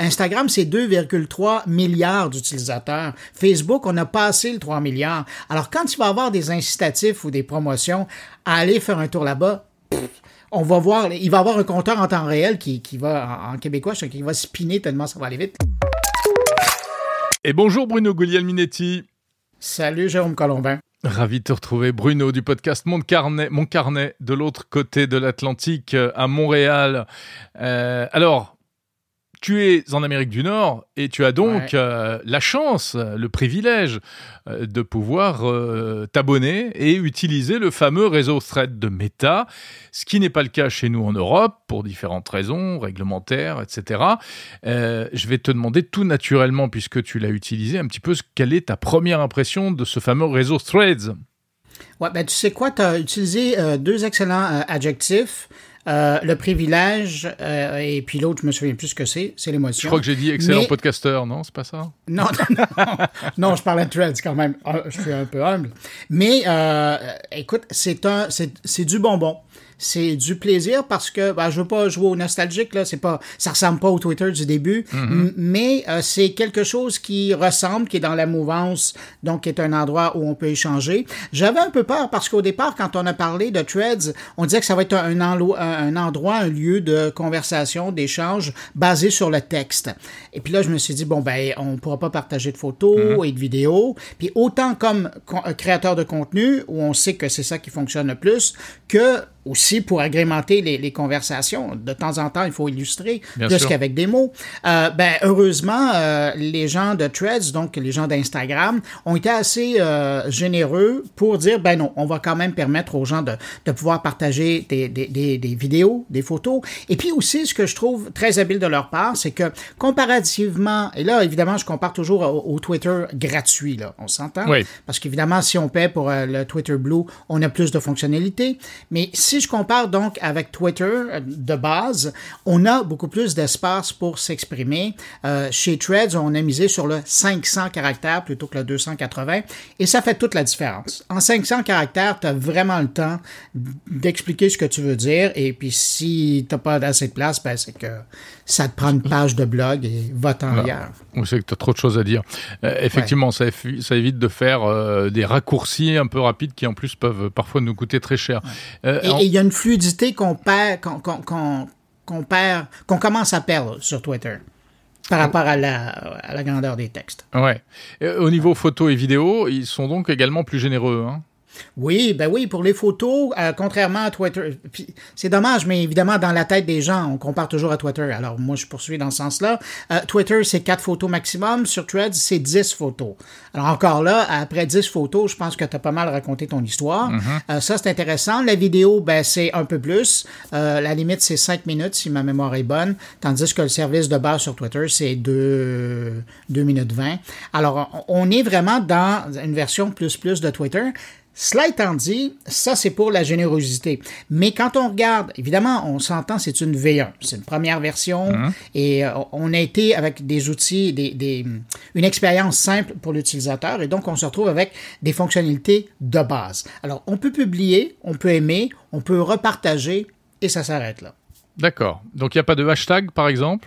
Instagram, c'est 2,3 milliards d'utilisateurs. Facebook, on a passé le 3 milliards. Alors, quand il va y avoir des incitatifs ou des promotions à aller faire un tour là-bas, on va voir, il va y avoir un compteur en temps réel qui, qui va, en, québécois, qui va spinner tellement ça va aller vite. Et bonjour Bruno Guglielminetti. Salut Jérôme Colombin. Ravi de te retrouver, Bruno, du podcast Mon Carnet, Mon Carnet de l'autre côté de l'Atlantique, à Montréal. Euh, alors, tu es en Amérique du Nord et tu as donc euh, la chance, le privilège euh, de pouvoir euh, t'abonner et utiliser le fameux réseau Thread de Meta, ce qui n'est pas le cas chez nous en Europe pour différentes raisons réglementaires, etc. je vais te demander tout naturellement, puisque tu l'as utilisé, un petit peu quelle est ta première impression de ce fameux réseau Threads? Ouais, ben tu sais quoi, tu as utilisé deux excellents adjectifs. Euh, le privilège, euh, et puis l'autre, je me souviens plus ce que c'est, c'est l'émotion. Je crois que j'ai dit excellent podcasteur, non? C'est pas ça? Non, non, non, non, je parlais de Threads quand même. Ah, je suis un peu humble. Mais, euh, écoute, c'est un, c'est du bonbon c'est du plaisir parce que ben, je veux pas jouer au nostalgique là, c'est pas ça ressemble pas au Twitter du début, mm-hmm. mais euh, c'est quelque chose qui ressemble, qui est dans la mouvance, donc qui est un endroit où on peut échanger. J'avais un peu peur parce qu'au départ, quand on a parlé de Threads, on disait que ça va être un, un endroit, un lieu de conversation, d'échange basé sur le texte. Et puis là, je me suis dit bon ben on pourra pas partager de photos mm-hmm. et de vidéos. Puis autant comme créateur de contenu où on sait que c'est ça qui fonctionne le plus que aussi pour agrémenter les, conversations. De temps en temps, il faut illustrer plus qu'avec des mots. Euh, ben, heureusement, euh, les gens de Threads, donc les gens d'Instagram, ont été assez euh, généreux pour dire, ben non, on va quand même permettre aux gens de, de pouvoir partager des, des, des, des, vidéos, des photos. Et puis aussi, ce que je trouve très habile de leur part, c'est que comparativement, et là, évidemment, je compare toujours au, Twitter gratuit, là, on s'entend? Oui. Parce qu'évidemment, si on paie pour le Twitter Blue, on a plus de fonctionnalités. Mais si je compare donc avec Twitter euh, de base, on a beaucoup plus d'espace pour s'exprimer. Euh, chez Threads, on a misé sur le 500 caractères plutôt que le 280 et ça fait toute la différence. En 500 caractères, tu as vraiment le temps d'expliquer ce que tu veux dire et puis si tu n'as pas assez de place, ben, c'est que ça te prend une page de blog et va-t'en ailleurs. On sait que tu as trop de choses à dire. Euh, effectivement, ça, ça, évite de faire des raccourcis un peu rapides qui en plus peuvent parfois nous coûter très cher. et il y a une fluidité qu'on perd, qu'on perd, qu'on commence à perdre sur Twitter par rapport à la, à la grandeur des textes. Ouais. au niveau photo et vidéo, ils sont donc également plus généreux. Hein oui, ben oui, pour les photos, euh, contrairement à Twitter, c'est dommage, mais évidemment, dans la tête des gens, on compare toujours à Twitter. Alors, moi, je poursuis dans ce sens-là. Euh, Twitter, c'est 4 photos maximum. Sur Threads, c'est 10 photos. Alors, encore là, après 10 photos, je pense que tu as pas mal raconté ton histoire. Mm-hmm. Euh, ça, c'est intéressant. La vidéo, ben, c'est un peu plus. la limite, c'est 5 minutes, si ma mémoire est bonne. Tandis que le service de base sur Twitter, c'est 2, 2 minutes 20. Alors, on est vraiment dans une version plus plus de Twitter. Cela étant dit, ça c'est pour la générosité. Mais quand on regarde, évidemment, on s'entend, c'est une V1, c'est une première version mhm. et euh, on a été avec des outils, des, une expérience simple pour l'utilisateur et donc on se retrouve avec des fonctionnalités de base. Alors on peut publier, on peut aimer, on peut repartager et ça s'arrête là. D'accord. Donc il n'y a pas de hashtag par exemple?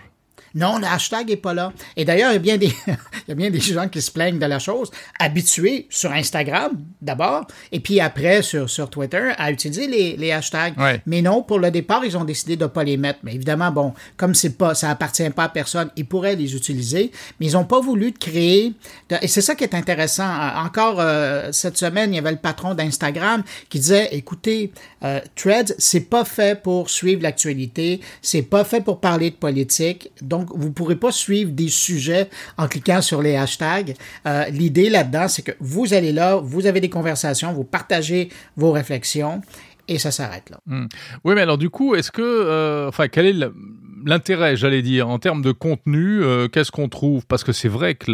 Non, le hashtag est pas là. Et d'ailleurs, il y a bien des, il y a bien des gens qui se plaignent de la chose, habitués sur Instagram d'abord, et puis après sur, sur Twitter à utiliser les, les hashtags. Mais non, pour le départ, ils ont décidé de pas les mettre. Mais évidemment, bon, comme c'est pas, ça appartient pas à personne, ils pourraient les utiliser, mais ils ont pas voulu créer. et c'est ça qui est intéressant. Encore euh, cette semaine, il y avait le patron d'Instagram qui disait, écoutez, euh, Threads, c'est pas fait pour suivre l'actualité, c'est pas fait pour parler de politique, donc donc, vous ne pourrez pas suivre des sujets en cliquant sur les hashtags. Euh, l'idée là-dedans, c'est que vous allez là, vous avez des conversations, vous partagez vos réflexions et ça s'arrête là. Hmm. Oui, mais alors du coup, est-ce que, euh, enfin, quel est l'intérêt, j'allais dire, en termes de contenu, euh, qu'est-ce qu'on trouve? Parce que c'est vrai que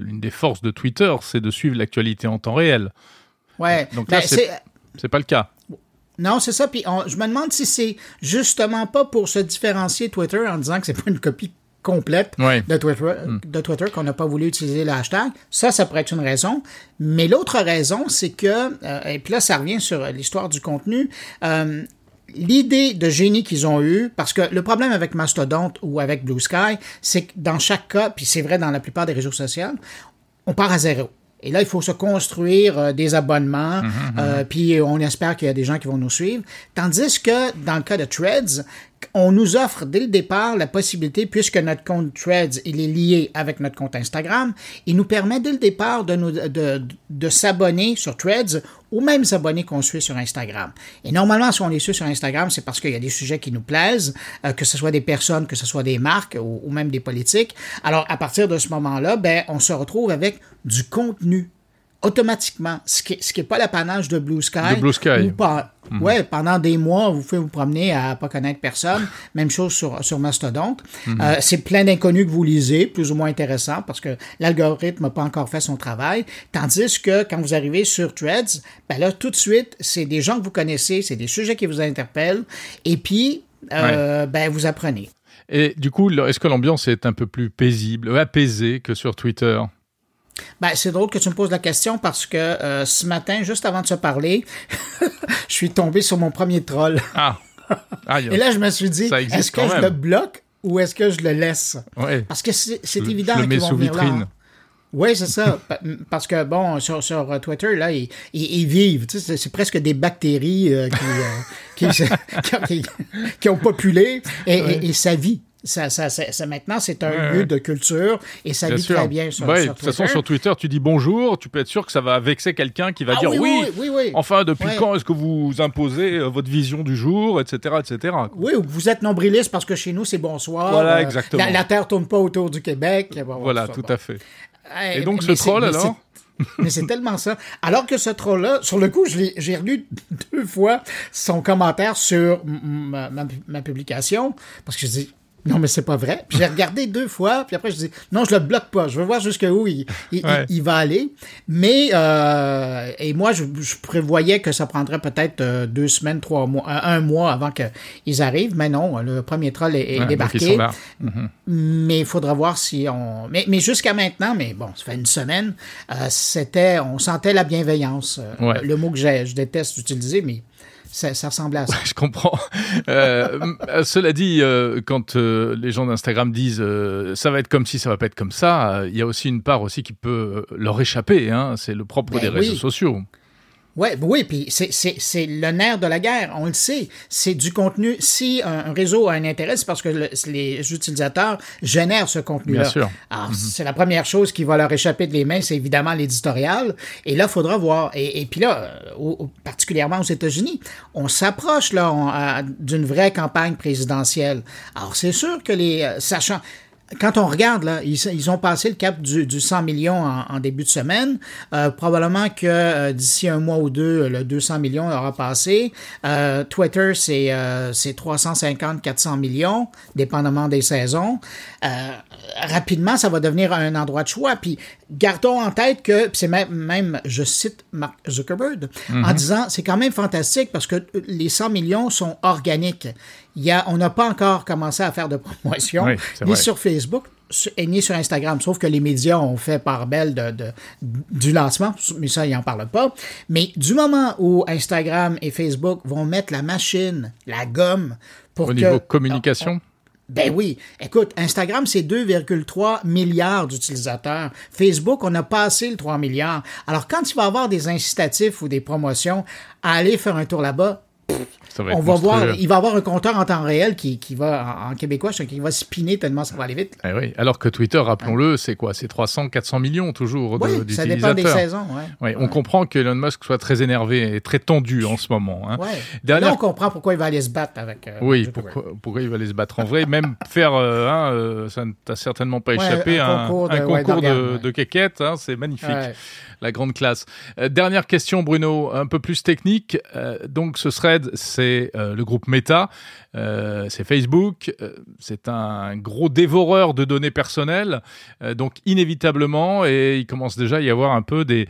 l'une des forces de Twitter, c'est de suivre l'actualité en temps réel. Ouais. Donc là, ben, c'est pas le cas. Non, c'est ça. Puis je me demande si c'est justement pas pour se différencier Twitter en disant que c'est pas une copie complète de Twitter, hmm. de Twitter qu'on n'a pas voulu utiliser le hashtag. Ça, ça pourrait être une raison. Mais l'autre raison, c'est que, euh, et puis là, ça revient sur l'histoire du contenu, euh, l'idée de génie qu'ils ont eue, parce que le problème avec Mastodon ou avec Blue Sky, c'est que dans chaque cas, puis c'est vrai dans la plupart des réseaux sociaux, on part à zéro. Et là, il faut se construire euh, des abonnements, mhm, mhm. Euh, puis on espère qu'il y a des gens qui vont nous suivre. Tandis que dans le cas de Threads, on nous offre dès le départ la possibilité, puisque notre compte Threads est lié avec notre compte Instagram, il nous permet dès le départ de, s'abonner sur Threads aux mêmes abonnés qu'on suit sur Instagram. Et normalement, si on les suit sur Instagram, c'est parce qu'il y a des sujets qui nous plaisent, euh, que ce soit des personnes, que ce soit des marques ou, ou même des politiques. Alors, à partir de ce moment-là, ben, on se retrouve avec du contenu automatiquement, ce qui n'est ce qui est pas l'apanage de Blue Sky. De Blue Sky. Mhm. Ouais, pendant des mois, vous pouvez vous promener à pas connaître personne. Même chose sur, sur Mastodon. Mhm. Euh, c'est plein d'inconnus que vous lisez, plus ou moins intéressant, parce que l'algorithme n'a pas encore fait son travail. Tandis que quand vous arrivez sur Threads, ben là, tout de suite, c'est des gens que vous connaissez, c'est des sujets qui vous interpellent, et puis, euh, ben, vous apprenez. Et du coup, est-ce que l'ambiance est un peu plus paisible, apaisée que sur Twitter? Ben, c'est drôle que tu me poses la question parce que euh, ce matin, juste avant de se parler, je suis tombé sur mon premier troll. Ah. Et là, je me suis dit, est-ce que je le bloque ou est-ce que je le laisse? Parce que c'est évident qu'ils vont venir là. Oui, c'est ça. Parce que, bon, sur, sur Twitter, là, ils, ils, vivent. Tu sais, c'est presque des bactéries euh, qui, qui, qui, ont populé et, et, et, ça vit ça, ça, ça, maintenant, c'est un lieu de culture et ça vit très bien sur, ouais, De toute façon, sur Twitter, tu dis bonjour, tu peux être sûr que ça va vexer quelqu'un qui va ah dire oui, oui, oui, enfin, depuis quand est-ce que vous imposez euh, votre vision du jour, etc., etc. Oui, vous êtes nombriliste parce que chez nous, c'est bonsoir. Voilà, euh, exactement. La, Terre tourne pas autour du Québec. voilà, tout à fait. et donc, ce troll, alors mais c'est tellement ça. Alors que ce troll-là, sur le coup, j'ai relu deux fois son commentaire sur ma, ma publication, parce que je dis, non, mais c'est pas vrai. Puis j'ai regardé deux fois, puis après je dis non, je le bloque pas. Je veux voir jusqu'où il, il, va aller. Mais euh, et moi, je, prévoyais que ça prendrait peut-être euh, deux semaines, trois mois, un, mois avant qu'ils arrivent. Mais non, le premier troll est, débarqué. Mhm. Mais il faudra voir si on. Mais, mais jusqu'à maintenant, mais bon, ça fait une semaine, euh, c'était, on sentait la bienveillance. Le mot que je déteste utiliser, mais ça, ressemblait à ça. je comprends. Euh, cela dit, euh, quand euh, les gens d'Instagram disent ça va être comme si, ça va pas être comme ça, il y a aussi une part aussi qui peut leur échapper. Hein. C'est le propre ben des réseaux sociaux. Ouais, oui, puis c'est le nerf de la guerre, on le sait. C'est du contenu. Si un, réseau a un intérêt, c'est parce que les utilisateurs génèrent ce contenu-là. Bien sûr. Alors, mhm. c'est la première chose qui va leur échapper de les mains, c'est évidemment l'éditorial. Et là, il faudra voir. Et, puis là, particulièrement aux États-Unis, on s'approche là d'une vraie campagne présidentielle. Alors, c'est sûr que les... Euh, sachant quand on regarde, là, ils, ont passé le cap du, du 100 millions en, début de semaine. Euh, probablement que euh, d'ici un mois ou deux, le 200 millions aura passé. Euh, Twitter, c'est euh, 350-400 millions, dépendamment des saisons. Rapidement, ça va devenir un endroit de choix. Puis gardons en tête que, c'est même, même, je cite Mark Zuckerberg, en mm-hmm. disant, c'est quand même fantastique parce que les 100 millions sont organiques y a, on n'a pas encore commencé à faire de promotion, ni sur Facebook ni sur Instagram, sauf que les médias ont fait part belle de, du lancement, mais ça, ils n'en parlent pas. Mais du moment où Instagram et Facebook vont mettre la machine, la gomme, pour Au niveau communication? Ben oui. Écoute, Instagram, c'est 2,3 milliards d'utilisateurs. Facebook, on a passé le 3 milliards. Alors, quand il va y avoir des incitatifs ou des promotions à aller faire un tour là-bas, on va voir, il va avoir un compteur en temps réel qui, qui va, en, québécois, qui va spinner tellement ça va aller vite. Eh oui. Alors que Twitter, rappelons-le, c'est quoi? C'est 300, 400 millions toujours oui, ça dépend des saisons. Ouais. On comprend que Elon Musk soit très énervé et très tendu en ce moment. Hein. Là, on comprend pourquoi il va aller se battre avec. Euh, oui, pourquoi, pourquoi, il va aller se battre en vrai. Même faire, euh, hein, euh, ça ne t'a certainement pas échappé, un, concours de, un concours de, de, quéquette, hein, c'est magnifique la grande classe. Euh, dernière question, Bruno, un peu plus technique. Donc, ce thread, c'est euh, le groupe Meta, c'est Facebook, c'est un gros dévoreur de données personnelles. donc, inévitablement, et il commence déjà à y avoir un peu des,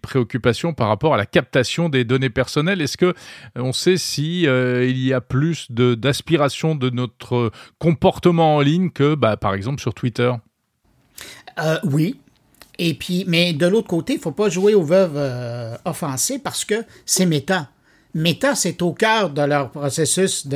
préoccupations par rapport à la captation des données personnelles. Est-ce que on sait si il y a plus d'aspiration de, notre comportement en ligne que, bah, par exemple, sur Twitter? Oui, et puis, mais de l'autre côté, il faut pas jouer aux veuves euh, offensées parce que c'est méta. Meta, c'est au cœur de leur processus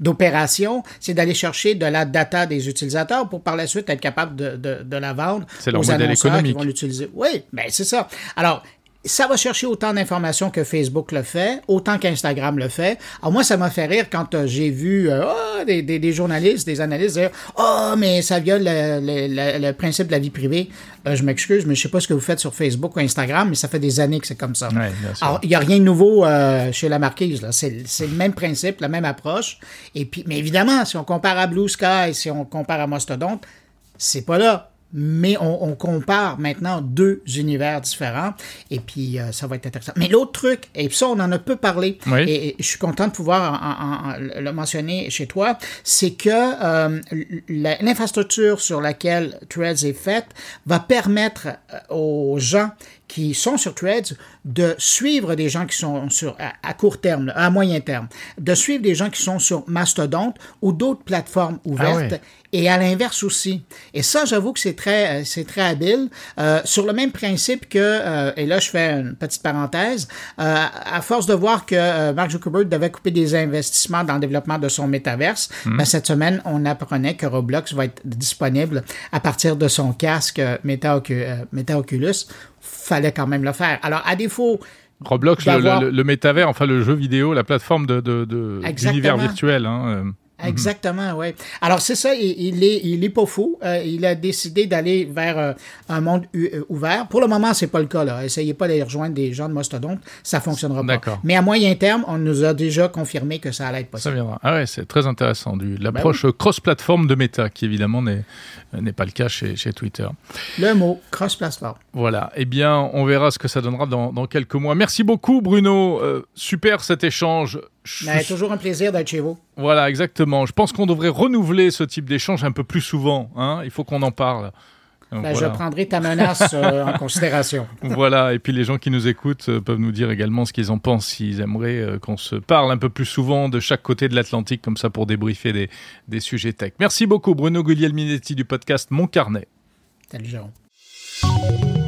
d'opération, c'est d'aller chercher de la data des utilisateurs pour par la suite être capable de, la vendre c'est leur modèle économique. qui vont l'utiliser. Oui, ben c'est ça. Alors, ça va chercher autant d'informations que Facebook le fait, autant qu'Instagram le fait. Alors moi, ça m'a fait rire quand euh, j'ai vu euh, oh, des, journalistes, des analystes dire « Oh, mais ça viole le, principe de la vie privée. Euh, je m'excuse, mais je sais pas ce que vous faites sur Facebook ou Instagram, mais ça fait des années que c'est comme ça. Alors, il n'y a rien de nouveau chez la marquise. C'est le même principe, la même approche. Et puis, mais évidemment, si on compare à Blue Sky, si on compare à Mastodon, c'est pas là mais on, compare maintenant deux univers différents et puis euh, ça va être intéressant. Mais l'autre truc, et ça on en a peu parlé, et, je suis content de pouvoir le mentionner chez toi, c'est que euh, l'infrastructure sur laquelle Threads est faite va permettre euh, aux gens qui sont sur Threads de suivre des gens qui sont sur à, court terme, à moyen terme, de suivre des gens qui sont sur Mastodon ou d'autres plateformes ah ouvertes et à l'inverse aussi. Et ça, j'avoue que c'est très, euh, c'est très habile. Euh, sur le même principe que, euh, et là je fais une petite parenthèse, à force de voir que Mark Zuckerberg devait couper des investissements dans le développement de son métaverse, hmm. ben, cette semaine on apprenait que Roblox va être disponible à partir de son casque Meta, Meta Oculus fallait quand même le faire. Alors, à défaut. Roblox, le, le, métavers, enfin le jeu vidéo, la plateforme de, de, d'univers virtuel. Hein, euh. Mhm. Exactement, oui. Alors c'est ça, il, est, il est pas fou. Euh, il a décidé d'aller vers euh, un monde euh, ouvert. Pour le moment, c'est pas le cas. Là. Essayez pas d'aller rejoindre des gens de Mastodon, ça fonctionnera pas. Mais à moyen terme, on nous a déjà confirmé que ça allait être possible. Ça viendra. Ah ouais, c'est très intéressant. Du, l'approche ben cross-plateforme de Meta, qui évidemment n'est, n'est pas le cas chez, chez Twitter. Le mot cross-plateforme. Voilà. Eh bien, on verra ce que ça donnera dans, dans quelques mois. Merci beaucoup, Bruno. super cet échange. Mais toujours un plaisir d'être chez vous. Voilà, exactement. Je pense qu'on devrait renouveler ce type d'échange un peu plus souvent. Hein. Il faut qu'on en parle. Ben, je prendrai ta menace euh, en considération. voilà, et puis les gens qui nous écoutent euh, peuvent nous dire également ce qu'ils en pensent, s'ils aimeraient euh, qu'on se parle un peu plus souvent de chaque côté de l'Atlantique, comme ça pour débriefer des, des sujets tech. Merci beaucoup Bruno Guglielminetti du podcast Mon Carnet. Salut Jérôme.